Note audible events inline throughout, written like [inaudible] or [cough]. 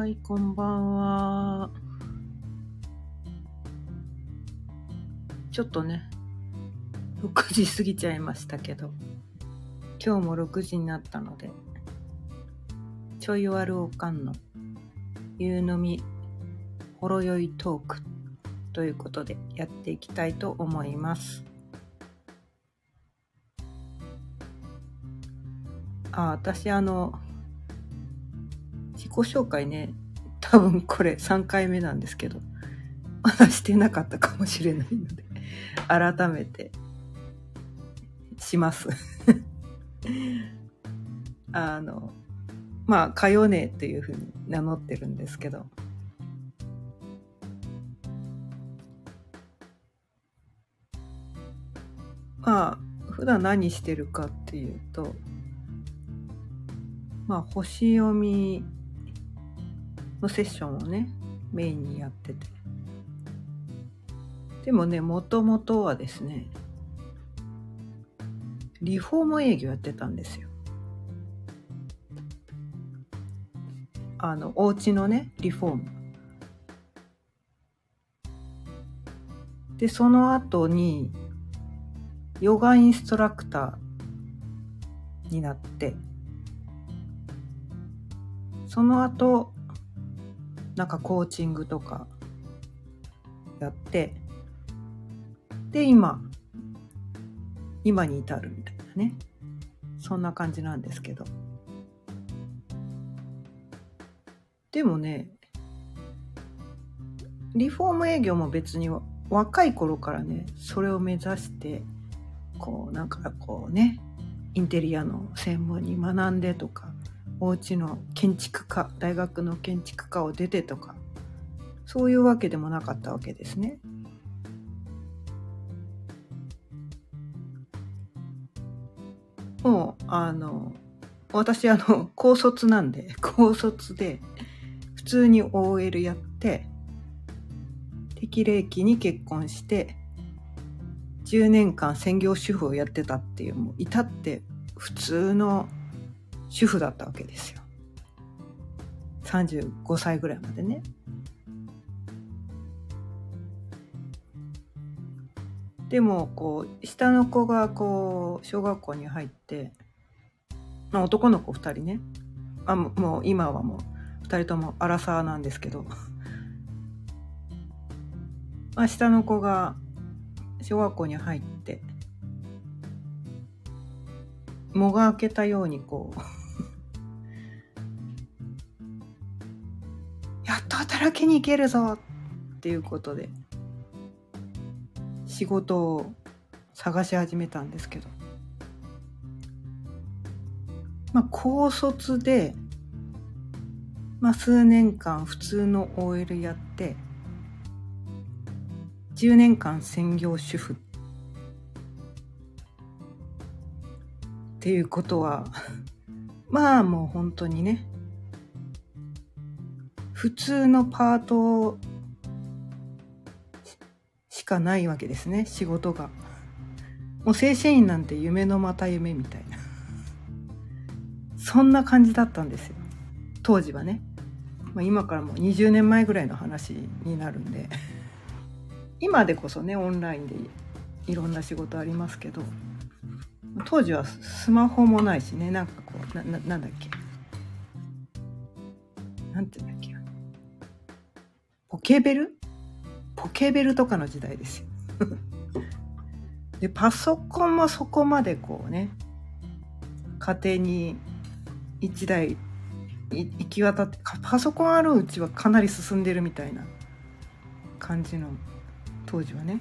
はい、こんばんは。ちょっとね、6時過ぎちゃいましたけど、今日も6時になったので、ちょいわるおかんの夕飲みほろ酔いトークということでやっていきたいと思います。あ、私あの、己紹介ね、多分これ3回目なんですけど、まだしてなかったかもしれないので、改めて。します。[laughs] あの、まあ、かよねっていうふうに名乗ってるんですけど、まあ、普段何してるかっていうと、まあ、星読みのセッションをね、メインにやってて。でもね、もともとはですね、リフォーム営業やってたんですよ。あの、お家のね、リフォーム。で、その後に、ヨガインストラクターになって、その後、なんかコーチングとかやって、で、今、今に至るみたいなね。そんな感じなんですけど。でもね、リフォーム営業も別に若い頃からね、それを目指して、こう、なんかこうね、インテリアの専門に学んでとか、お家の建築家大学の建築家を出てとかそういうわけでもなかったわけですね。もうあの私あの高卒なんで [laughs] 高卒で普通に OL やって適齢期に結婚して10年間専業主婦をやってたっていうもう至って普通の主婦だったわけですよ。35歳ぐらいまでね。でもこう下の子がこう小学校に入って、まあ、男の子2人ねあもう今はもう2人ともアラサーなんですけど、[laughs] まあ、下の子が小学校に入って藻が開けたようにこう働きに行けるぞっていうことで仕事を探し始めたんですけど。まあ高卒でまあ数年間普通の OL やって10年間専業主婦。っていうことは [laughs] まあもう本当にね普通のパートしかないわけですね。仕事が。もう正社員なんて夢のまた夢みたいな。そんな感じだったんですよ。当時はね、まあ、今からもう20年前ぐらいの話になるんで。今でこそねオンラインでいろんな仕事ありますけど。当時はスマホもないしね。なんかこうなななんだっけ。なんて言うんだっけ。ポケベル？ポケベルとかの時代ですよ。[laughs] で、パソコンもそこまでこうね、家庭に一台行き渡って、パソコンあるうちはかなり進んでるみたいな感じの当時はね。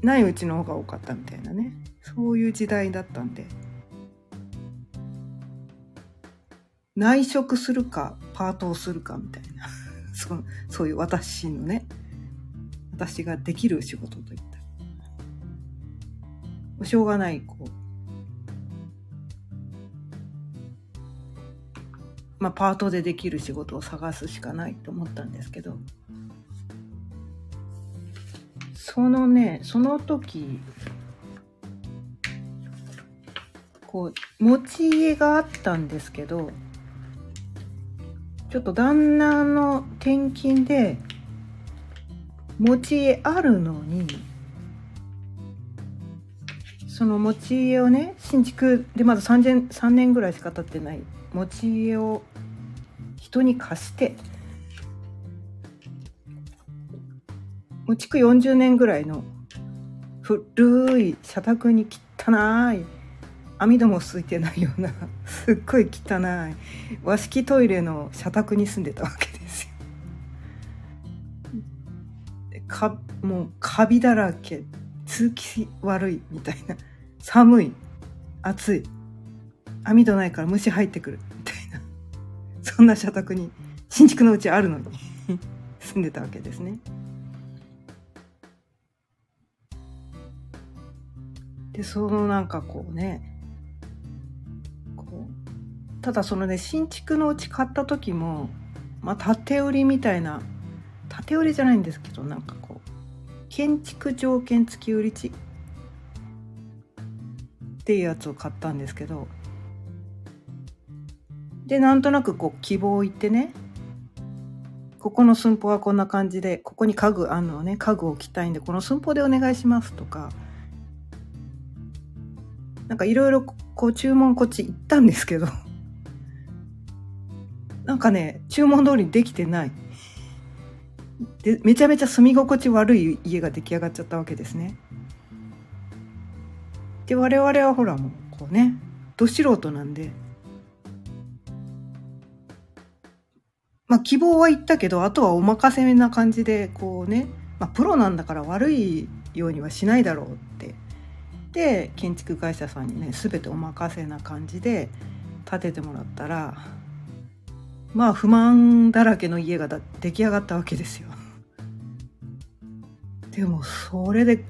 ないうちの方が多かったみたいなね。そういう時代だったんで。内職するかパートをするかみたいな。[laughs] そそういう私のね。私ができる仕事といった。らしょうがないこう。まあパートでできる仕事を探すしかないと思ったんですけど。そのねその時こう持ち家があったんですけどちょっと旦那の転勤で持ち家あるのにその持ち家をね新築でまだ 3, 年3年ぐらいしか経ってない持ち家を人に貸してもう築40年ぐらいの古い社宅に汚い。網戸もついてないようなすっごい汚い和式トイレの社宅に住んでたわけですよ。かもうカビだらけ通気悪いみたいな寒い暑い網戸ないから虫入ってくるみたいなそんな社宅に新築のうちあるのに [laughs] 住んでたわけですね。でそのなんかこうねただそのね新築のうち買った時もまあ建売りみたいな建売りじゃないんですけどなんかこう建築条件付き売り地っていうやつを買ったんですけどでなんとなくこう希望を言ってねここの寸法はこんな感じでここに家具あるのね家具を置きたいんでこの寸法でお願いしますとかなんかいろいろこう注文こっち行ったんですけどなんかね、注文通りにできてない。で、めちゃめちゃ住み心地悪い家が出来上がっちゃったわけですね。で、我々はほらもう、こうね、ど素人なんで、まあ希望は言ったけど、あとはお任せな感じで、こうね、まあプロなんだから悪いようにはしないだろうって。で、建築会社さんにね、全てお任せな感じで建ててもらったら、まあ不満だらけの家が出来上がったわけですよ。でもそれで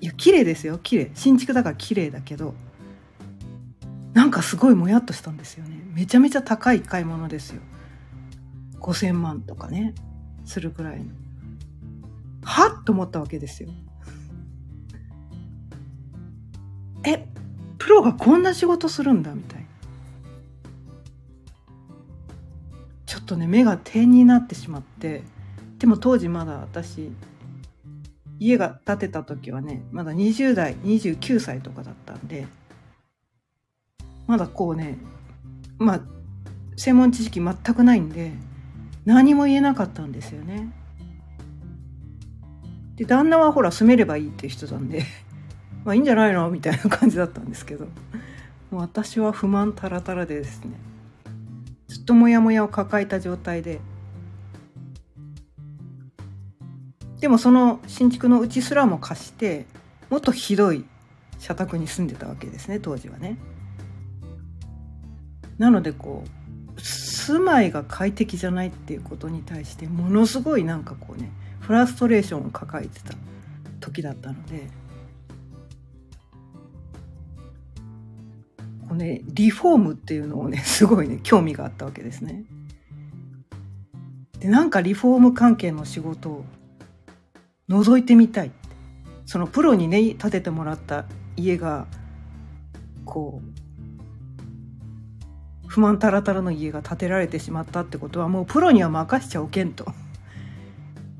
いや綺麗ですよ。綺麗。新築だから綺麗だけどなんかすごいもやっとしたんですよね。めちゃめちゃ高い買い物ですよ。5,000万とかね。するぐらいの。はっと思ったわけですよ。えプロがこんな仕事するんだみたいな。とね目が点になってしまってでも当時まだ私家が建てた時はねまだ20代29歳とかだったんでまだこうねまあ専門知識全くないんで何も言えなかったんですよね。で旦那はほら住めればいいっていう人なんでまあいいんじゃないの？みたいな感じだったんですけどもう私は不満たらたらでですねずっとモヤモヤを抱えた状態ででもその新築のうちすらも貸してもっとひどい社宅に住んでたわけですね当時はね。なのでこう住まいが快適じゃないっていうことに対してものすごいなんかこうねフラストレーションを抱えてた時だったので。こねリフォームっていうのをねすごいね興味があったわけですね。でなんかリフォーム関係の仕事を覗いてみたい。そのプロにね建ててもらった家がこう不満たらたらの家が建てられてしまったってことはもうプロには任しちゃおけんと。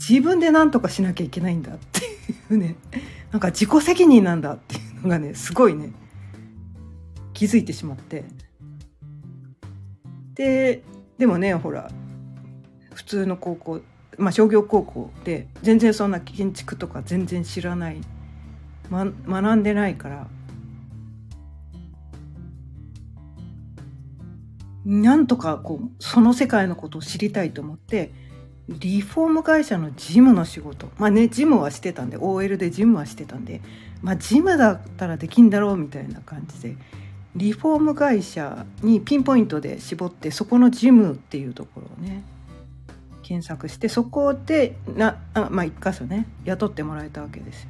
自分で何とかしなきゃいけないんだっていうね。なんか自己責任なんだっていうのがねすごいね気づいてしまって。ででもねほら普通の高校まあ商業高校で全然そんな建築とか全然知らない、ま、学んでないからなんとかこうその世界のことを知りたいと思ってリフォーム会社の事務の仕事。まあね事務はしてたんで OL で事務はしてたんでまあ事務だったらできんだろうみたいな感じでリフォーム会社にピンポイントで絞ってそこのジムっていうところをね検索してそこでなあまあ一箇所ね雇ってもらえたわけですよ。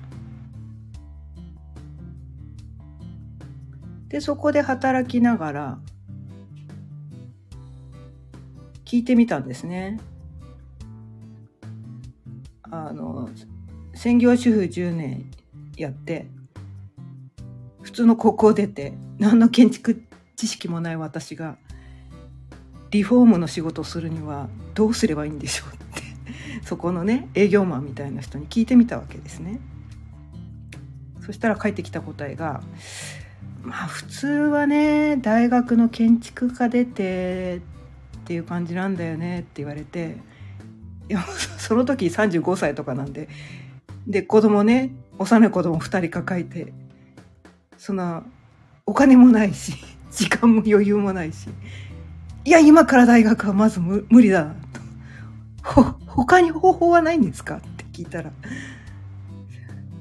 でそこで働きながら聞いてみたんですね。あの専業主婦10年やって普通の高校出て何の建築知識もない私がリフォームの仕事をするにはどうすればいいんでしょうって [laughs] そこのね営業マンみたいな人に聞いてみたわけですね。そしたら返ってきた答えがまあ普通はね大学の建築家出てっていう感じなんだよねって言われていや [laughs] その時35歳とかなんでで子供ね幼い子供2人抱えてそんなお金もないし [laughs] 時間も余裕もないしいや今から大学はまず無理だなと他に方法はないんですかって聞いたら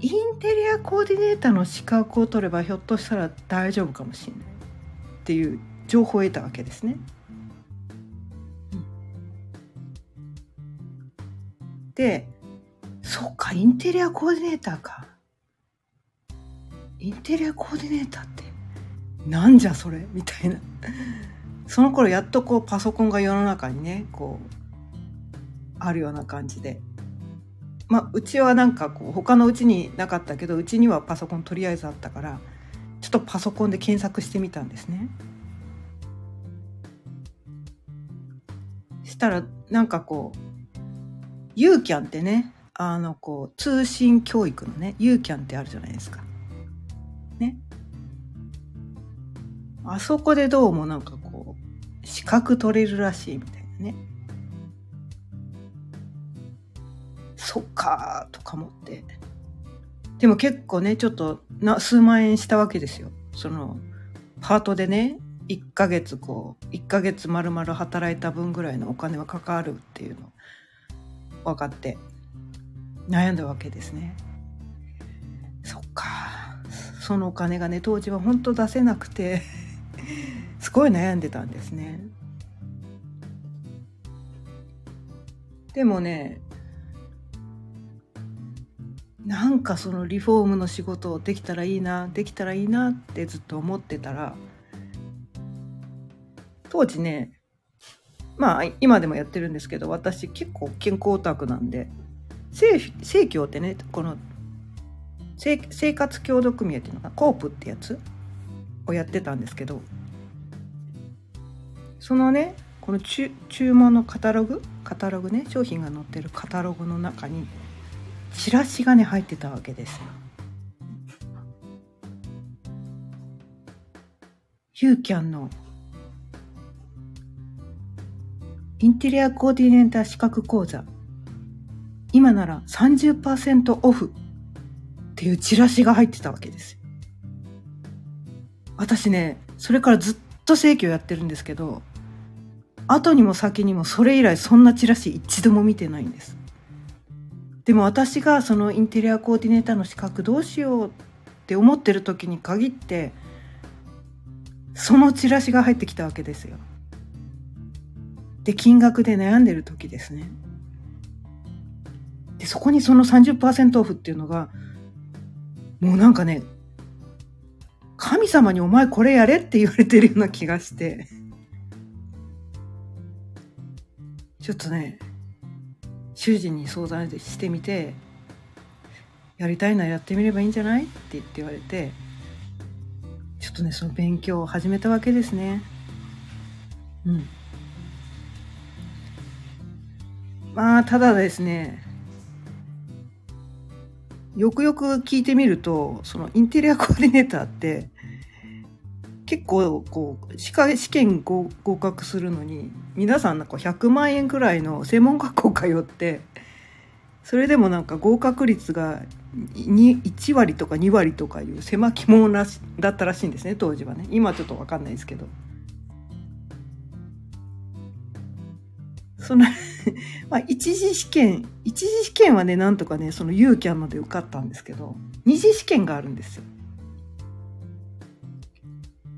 インテリアコーディネーターの資格を取ればひょっとしたら大丈夫かもしれないっていう情報を得たわけですね。でそっかインテリアコーディネーターか。インテリアコーディネーターってなんじゃそれ？みたいな。[laughs] その頃やっとこうパソコンが世の中にねこうあるような感じでまあ、うちはなんかこう他のうちになかったけどうちにはパソコンとりあえずあったからちょっとパソコンで検索してみたんですね。したらなんかこうユーキャンってねあのこう通信教育のねユーキャンってあるじゃないですか。ね。あそこでどうもなんかこう資格取れるらしいみたいなね。そっかとか思って。でも結構ねちょっとな数万円したわけですよ。そのパートでね1ヶ月こう1ヶ月丸々働いた分ぐらいのお金はかかるっていうの。分かって。悩んだわけですね。そっかそのお金がね当時は本当出せなくて [laughs] すごい悩んでたんですね。でもねなんかそのリフォームの仕事をできたらいいなできたらいいなってずっと思ってたら当時ねまあ今でもやってるんですけど私結構健康オタクなんで生協ってねこの生活協同組合っていうのがコープってやつ？をやってたんですけどそのねこの注文のカタログ？カタログね商品が載ってるカタログの中にチラシがね入ってたわけですよ。ユーキャンのインテリアコーディネーター資格講座。今なら30%オフ。っていうチラシが入ってたわけです私ねそれからずっと正規をやってるんですけど後にも先にもそれ以来そんなチラシ一度も見てないんですでも私がそのインテリアコーディネーターの資格どうしようって思ってる時に限ってそのチラシが入ってきたわけですよ。で金額で悩んでる時ですね。でそこにその30%オフっていうのがもうなんかね神様にお前これやれって言われてるような気がして。ちょっとね主人に相談してみてやりたいならやってみればいいんじゃない？って言って言われてちょっとねその勉強を始めたわけですね。うん。まあただですねよくよく聞いてみるとそのインテリアコーディネーターって結構こう試験合格するのに皆さんなんか100万円くらいの専門学校通ってそれでもなんか合格率が1割とか2割とかいう狭き門だったらしいんですね当時はね。今ちょっと分かんないですけど。その [laughs] まあ一次試験一次試験はねなんとかねそのユーキャンので受かったんですけど二次試験があるんですよ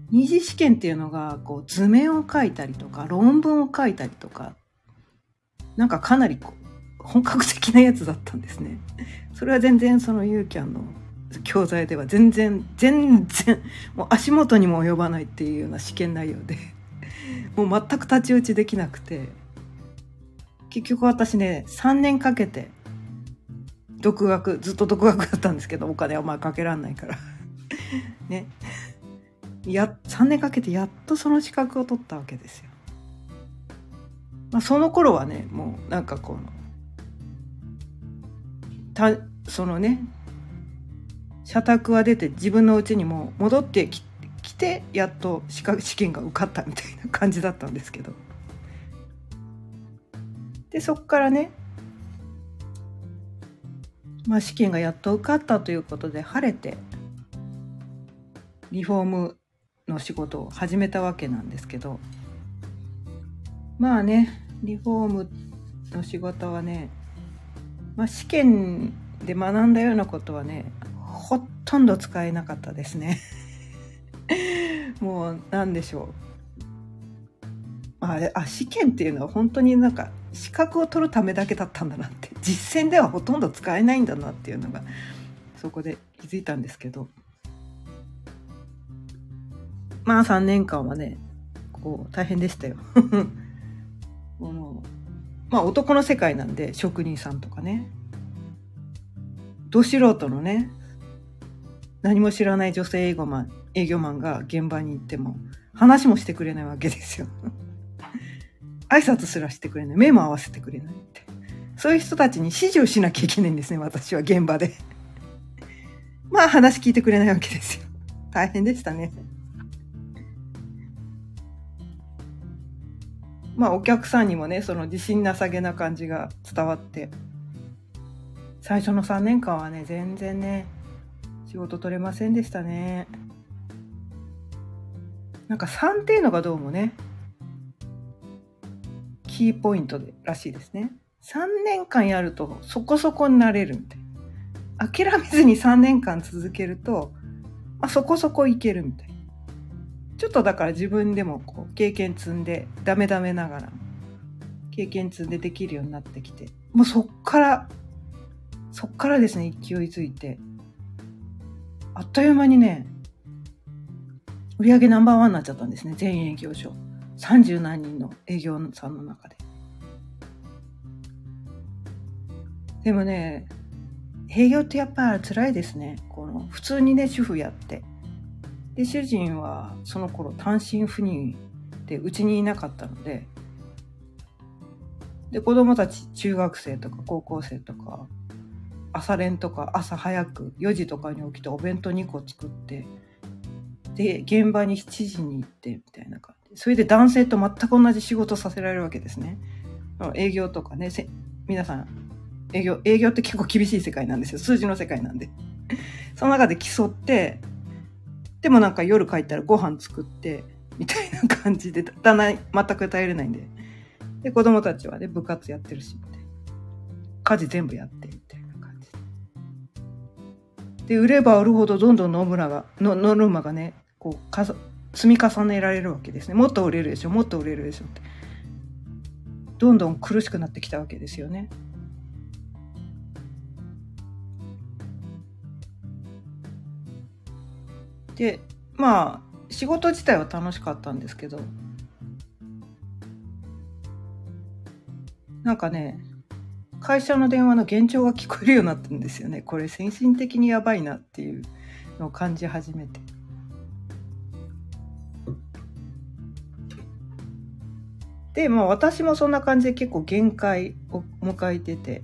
二次試験っていうのがこう図面を書いたりとか論文を書いたりとかなんかかなりこう本格的なやつだったんですね。それは全然そのユーキャンの教材では全然全然もう足元にも及ばないっていうような試験内容でもう全く太刀打ちできなくて結局私ね3年かけて独学ずっと独学だったんですけどお金はまあかけらんないから。[laughs] ね。や3年かけてやっとその資格を取ったわけですよ。まあ、その頃はねもうなんかこのたそのね社宅は出て自分の家にも戻ってきてやっと資格試験が受かったみたいな感じだったんですけど。でそこからねまあ試験がやっと受かったということで晴れてリフォームの仕事を始めたわけなんですけどまあねリフォームの仕事はね、まあ、試験で学んだようなことはねほとんど使えなかったですね。[laughs] もう何でしょう。あれあ試験っていうのは本当になんか資格を取るためだけだったんだなって。実践ではほとんど使えないんだなっていうのがそこで気づいたんですけど。まあ3年間はねこう大変でしたよ。[laughs] このまあ男の世界なんで職人さんとかね。ど素人のね何も知らない女性営業マン営業マンが現場に行っても話もしてくれないわけですよ。挨拶すらしてくれない。目も合わせてくれないって。そういう人たちに指示をしなきゃいけないんですね。私は現場で。[laughs] まあ話聞いてくれないわけですよ。大変でしたね。まあお客さんにもねその自信なさげな感じが伝わって。最初の3年間はね全然ね仕事取れませんでしたね。なんか3っていうのがどうもねキーポイントでらしいですね。3年間やるとそこそこになれるみたいな。諦めずに3年間続けると、まあ、そこそこいけるみたいな。ちょっとだから自分でもこう経験積んでダメダメながら経験積んでできるようになってきてもうそっからそっからですね勢いづいて。あっという間にね売上ナンバーワンになっちゃったんですね全員営業所。30何人の営業さんの中で。でもね営業ってやっぱ辛いですね。この普通にね主婦やって。で主人はその頃単身赴任でうちにいなかったので。で子供たち中学生とか高校生とか朝練とか朝早く4時とかに起きてお弁当2個作って。で現場に7時に行ってみたいな感じ。それで男性と全く同じ仕事させられるわけですね。営業とかね皆さん営業営業って結構厳しい世界なんですよ。数字の世界なんで。[laughs] その中で競ってでもなんか夜帰ったらご飯作ってみたいな感じでだんだん全く耐えれないんで。で子供たちはね部活やってるしみたいな。家事全部やってみたいな感じ。で売れば売るほどどんどんノムラがノノルマがねこう積み重ねられるわけですね。もっと売れるでしょもっと売れるでしょって。どんどん苦しくなってきたわけですよね。でまあ仕事自体は楽しかったんですけどなんかね会社の電話の幻聴が聞こえるようになったんですよね。これ先進的にやばいなっていうのを感じ始めて。でまあ私もそんな感じで結構限界を迎えてて。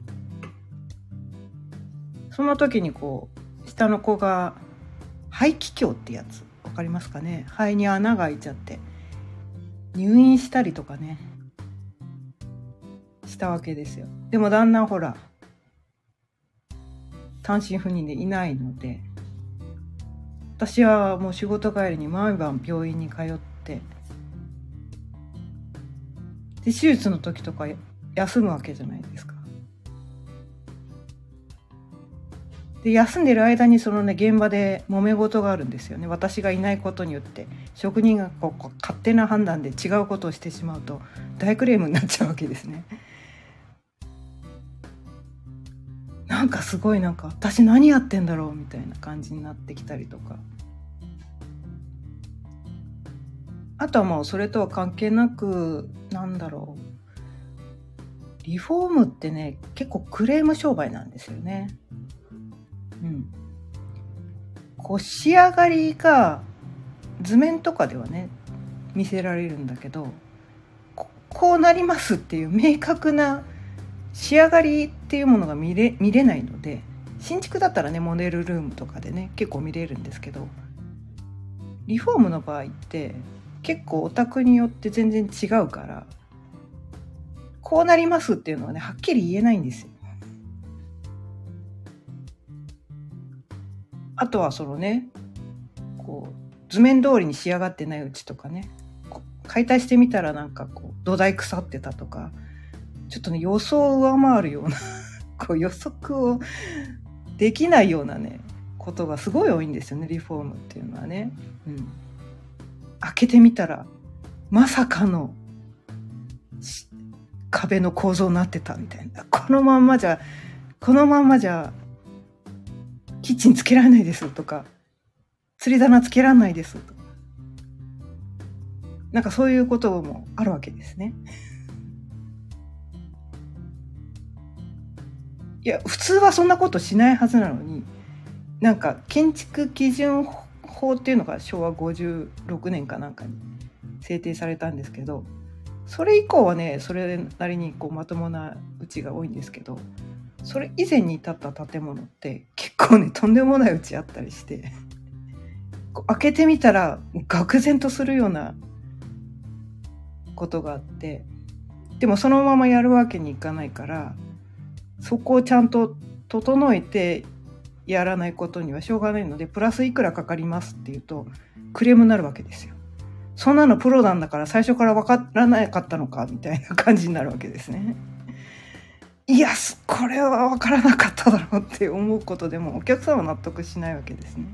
その時にこう下の子が肺気胸ってやつ分かりますかね？肺に穴が開いちゃって入院したりとかね。したわけですよ。でもだんだんほら単身赴任でいないので私はもう仕事帰りに毎晩病院に通ってで手術の時とか休むわけじゃないですか。で休んでる間にそのね現場で揉め事があるんですよね。私がいないことによって職人がこう勝手な判断で違うことをしてしまうと大クレームになっちゃうわけですね。なんかすごいなんか私何やってんだろうみたいな感じになってきたりとか。あとはもうそれとは関係なくなんだろうリフォームってね結構クレーム商売なんですよね。うん、こう仕上がりが図面とかではね見せられるんだけどこうなりますっていう明確な仕上がりっていうものが見れ見れないので新築だったらねモデルルームとかでね結構見れるんですけどリフォームの場合って結構お宅によって全然違うからこうなりますっていうのはねはっきり言えないんですよ。あとはそのねこう図面通りに仕上がってないうちとかね解体してみたらなんかこう土台腐ってたとかちょっとね予想を上回るような [laughs] こう予測をできないようなねことがすごい多いんですよねリフォームっていうのはね。うん、開けてみたらまさかの壁の構造になってたみたいなこのまんまじゃこのまんまじゃキッチンつけられないですとか釣り棚つけられないですとかなんかそういうこともあるわけですね。いや普通はそんなことしないはずなのになんか建築基準法っていうのが昭和56年かなんかに制定されたんですけどそれ以降はねそれなりにこうまともなうちが多いんですけどそれ以前に至った建物って結構ねとんでもないうちあったりして開けてみたら愕然とするようなことがあってでもそのままやるわけにいかないからそこをちゃんと整えてやらないことにはしょうがないのでプラスいくらかかりますっていうとクレームになるわけですよ。そんなのプロなんだから最初から分からなかったのかみたいな感じになるわけですね。[laughs] いやこれは分からなかっただろうって思うことでもお客さんは納得しないわけですね。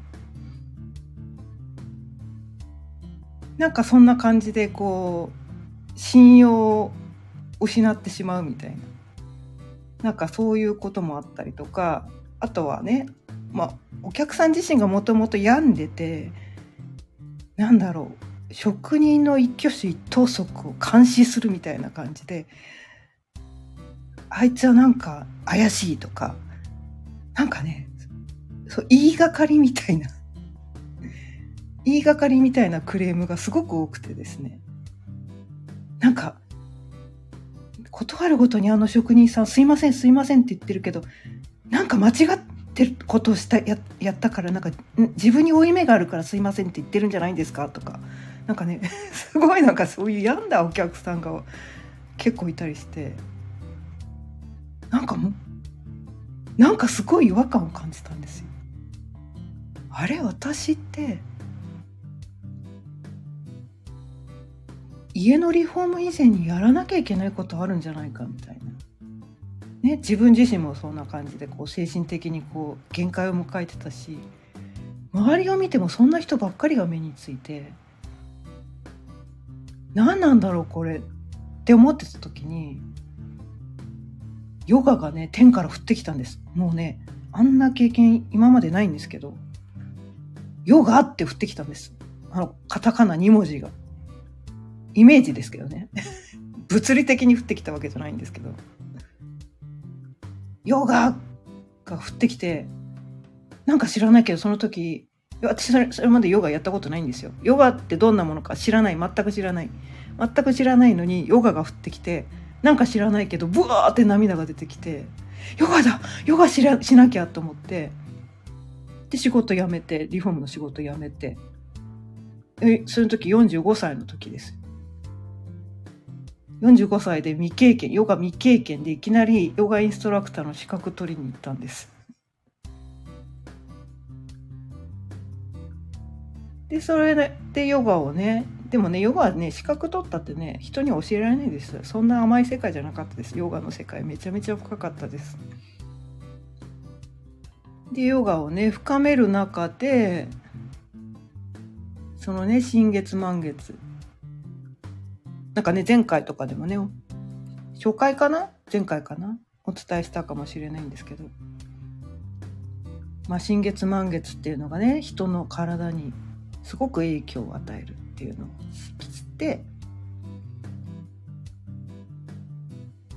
なんかそんな感じでこう信用を失ってしまうみたいななんかそういうこともあったりとかあとはねまあお客さん自身がもともと病んでてなんだろう職人の一挙手一投足を監視するみたいな感じであいつはなんか怪しいとかなんかねそう言いがかりみたいな [laughs] 言いがかりみたいなクレームがすごく多くてですね。なんか断るごとにあの職人さんすいませんすいませんって言ってるけどなんか間違っててることをしたややったからなんか自分に負い目があるからすいませんって言ってるんじゃないんですかとかなんかね [laughs] すごいなんかそういう病んだお客さんが結構いたりしてなんかもうなんかすごい違和感を感じたんですよ。あれ私って家のリフォーム以前にやらなきゃいけないことあるんじゃないかみたいな。ね、自分自身もそんな感じでこう精神的にこう限界を迎えてたし周りを見てもそんな人ばっかりが目について何なんだろうこれって思ってた時にヨガがね天から降ってきたんです。もうねあんな経験今までないんですけどヨガって降ってきたんです。あのカタカナ2文字が。イメージですけどね。[laughs] 物理的に降ってきたわけじゃないんですけど。ヨガが降ってきてなんか知らないけどその時私それそれまでヨガやったことないんですよ。ヨガってどんなものか知らない。全く知らない。全く知らないのにヨガが降ってきてなんか知らないけどブワーって涙が出てきてヨガだヨガしらしなきゃと思ってで仕事辞めてリフォームの仕事辞めて。その時45歳の時です。45歳で未経験ヨガ未経験でいきなりヨガインストラクターの資格取りに行ったんです。でそれでヨガをねでもねヨガはね資格取ったってね人に教えられないです。そんな甘い世界じゃなかったです。ヨガの世界めちゃめちゃ深かったです。でヨガをね深める中でそのね新月満月なんかね、前回とかでもね、初回かな？前回かな？お伝えしたかもしれないんですけど、まあ、新月満月っていうのがね、人の体にすごく影響を与えるっていうのを知って、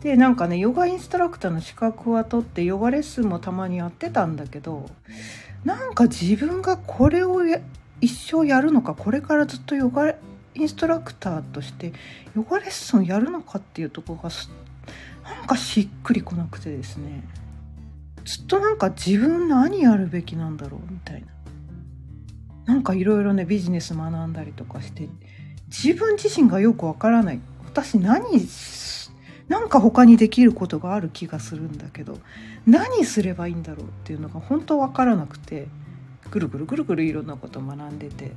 で、なんかね、ヨガインストラクターの資格は取って、ヨガレッスンもたまにやってたんだけど、なんか自分がこれを一生やるのか、これからずっとヨガインストラクターとしてヨガレッスンやるのかっていうところがなんかしっくりこなくてですね。ずっとなんか自分何やるべきなんだろうみたいな。なんかいろいろねビジネス学んだりとかして自分自身がよくわからない。私何なんか他にできることがある気がするんだけど何すればいいんだろうっていうのが本当わからなくてぐるぐるぐるぐるいろんなこと学んでて。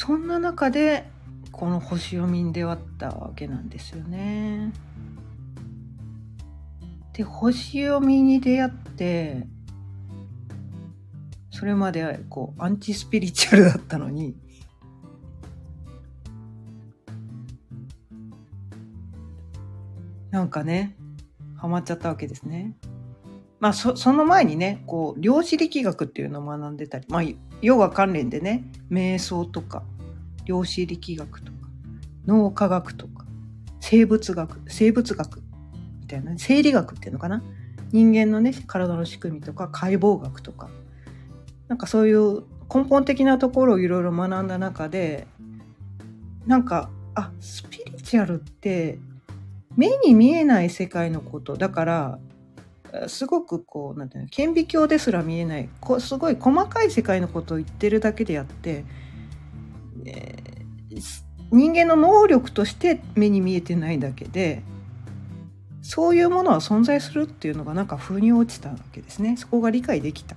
そんな中でこの星読みに出会ったわけなんですよね。で星読みに出会ってそれまでこうアンチスピリチュアルだったのになんかねハマっちゃったわけですね。まあそその前にねこう量子力学っていうのを学んでたりまあヨガ関連でね瞑想とか量子力学とか脳科学とか生物学生物学みたいな生理学っていうのかな？人間のね体の仕組みとか解剖学とかなんかそういう根本的なところをいろいろ学んだ中でなんかあスピリチュアルって目に見えない世界のこと。だからすごくこうなんていうの顕微鏡ですら見えないこすごい細かい世界のことを言ってるだけであって、えー、人間の能力として目に見えてないだけでそういうものは存在するっていうのがなんか腑に落ちたわけですね。そこが理解できた。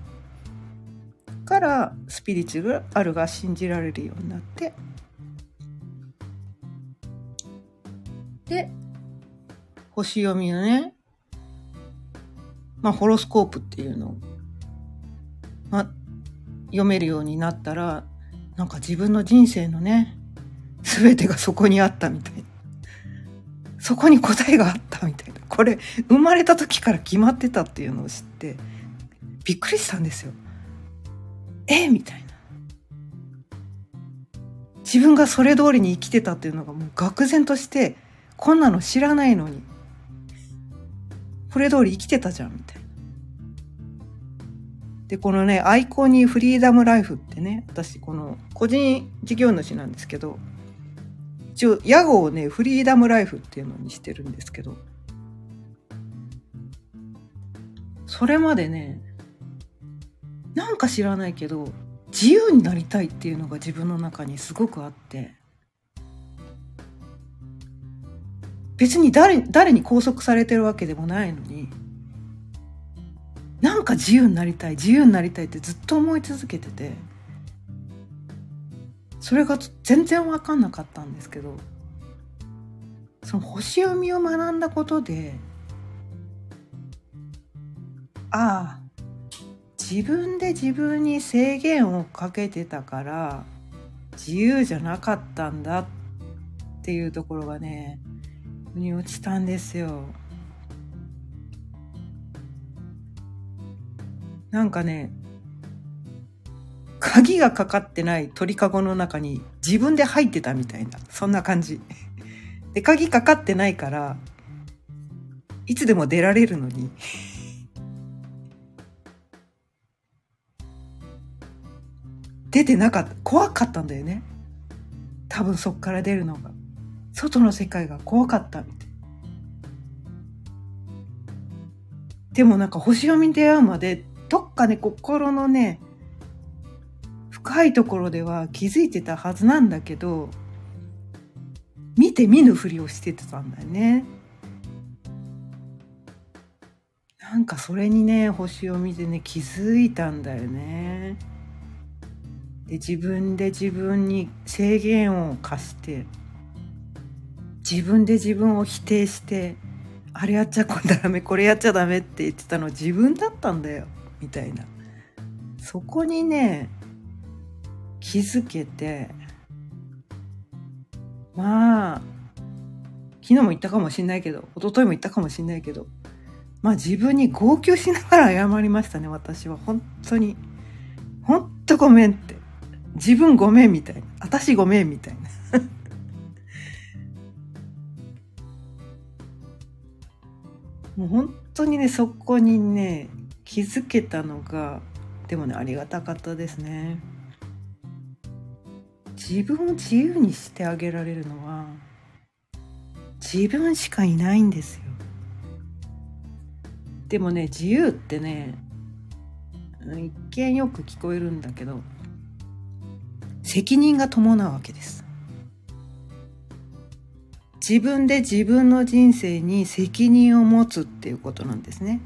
からスピリチュアルが信じられるようになってで星読みのねまあ、ホロスコープっていうのを、まあ、読めるようになったら、なんか自分の人生のね、全てがそこにあったみたいな。そこに答えがあったみたいな。これ、生まれた時から決まってたっていうのを知って、びっくりしたんですよ。え？みたいな。自分がそれ通りに生きてたっていうのがもう愕然として、こんなの知らないのに、これ通り生きてたじゃん、みたいな。で、このね、アイコンにフリーダムライフってね、私、この個人事業主なんですけど、一応、屋号をね、フリーダムライフっていうのにしてるんですけど、それまでね、なんか知らないけど、自由になりたいっていうのが自分の中にすごくあって、別に誰誰に拘束されてるわけでもないのになんか自由になりたい自由になりたいってずっと思い続けててそれが全然分かんなかったんですけどその星読みを学んだことでああ自分で自分に制限をかけてたから自由じゃなかったんだっていうところがねに落ちたんですよ。なんかね鍵がかかってない鳥かごの中に自分で入ってたみたいなそんな感じ。で鍵かかってないからいつでも出られるのに。出てなかった怖かったんだよね。多分そっから出るのが。外の世界が怖かったみたいでもなんか星読みに出会うまでどっかね心のね深いところでは気づいてたはずなんだけど見て見ぬふりをしてたんだよね。なんかそれにね星を見てね気づいたんだよね。で自分で自分に制限を課して自分で自分を否定してあれやっちゃこんダメこれやっちゃダメって言ってたの自分だったんだよみたいな。そこにね気づけてまあ昨日も言ったかもしんないけど一昨日も言ったかもしんないけどまあ自分に号泣しながら謝りましたね私は。本当に。本当ごめんって。自分ごめんみたいな。私ごめんみたいな。もう本当にねそこにね気づけたのがでもねありがたかったですね。自分を自由にしてあげられるのは自分しかいないんですよ。でもね自由ってね一見よく聞こえるんだけど責任が伴うわけです。自分で自分の人生に責任を持つっていうことなんですね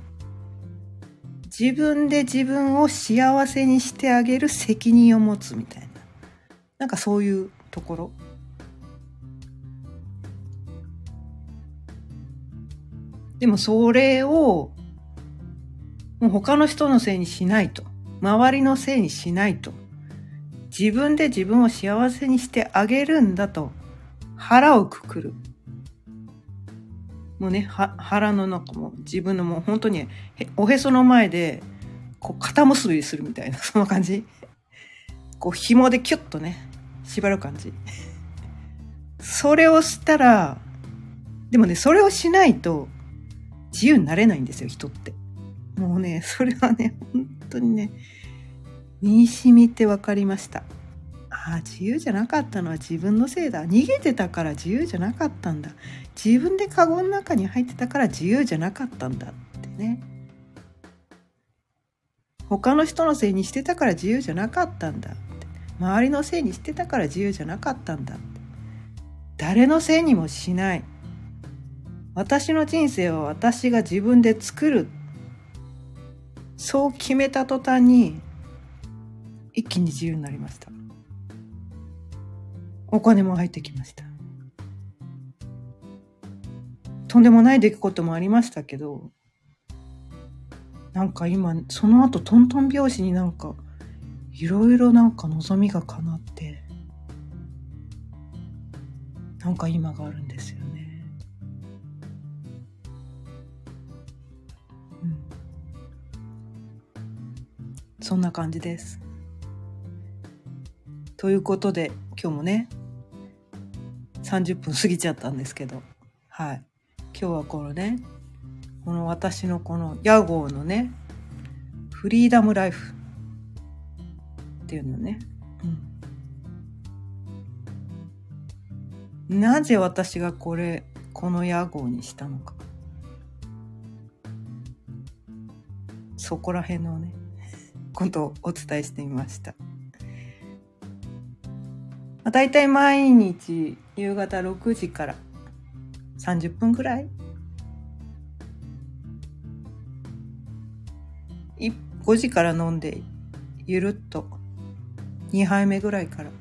自分で自分を幸せにしてあげる責任を持つみたいななんかそういうところでもそれをもう他の人のせいにしないと。周りのせいにしないと。自分で自分を幸せにしてあげるんだと腹をくくる。もうね、腹の中も自分のもう本当におへその前でこう肩結びするみたいな、[laughs] そんな感じ。こう紐でキュッとね、縛る感じ。それをしたら、でもね、それをしないと自由になれないんですよ、人って。もうね、それはね、本当にね、身に染みて分かりました。ああ、自由じゃなかったのは自分のせいだ。逃げてたから自由じゃなかったんだ。自分でカゴの中に入ってたから自由じゃなかったんだってね。他の人のせいにしてたから自由じゃなかったんだって。周りのせいにしてたから自由じゃなかったんだって。誰のせいにもしない。私の人生は私が自分で作るそう決めた途端に一気に自由になりましたお金も入ってきましたとんでもない出来事もありましたけどなんか今その後トントン拍子になんかいろいろなんか望みが叶ってなんか今があるんですよね。うんそんな感じです。ということで今日もね30分過ぎちゃったんですけど。はい。今日はこのねこの私のこの屋号のねフリーダムライフっていうのね、うん、なぜ私がこれこの屋号にしたのか。そこら辺のねことをお伝えしてみました。まあ、大体毎日夕方6時から30分ぐらい5時から飲んでゆるっと2杯目ぐらいから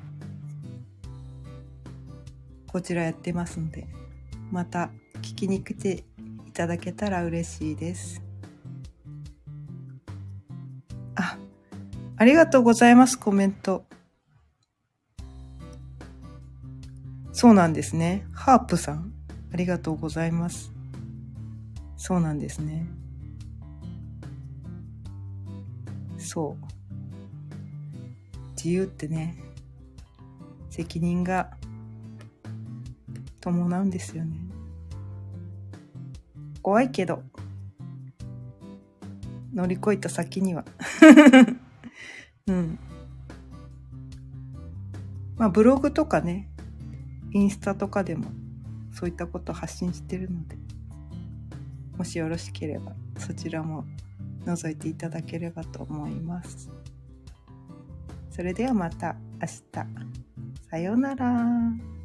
こちらやってますんでまた聞きに来ていただけたら嬉しいですあ。ありがとうございます、コメント。そうなんですね。ハープさん、ありがとうございます。そうなんですね。そう。自由ってね、責任が伴うんですよね。怖いけど、乗り越えた先には [laughs] うん。まあブログとかね、インスタとかでもそういったこと発信してるので、もしよろしければそちらも覗いていただければと思います。それではまた明日。さようなら。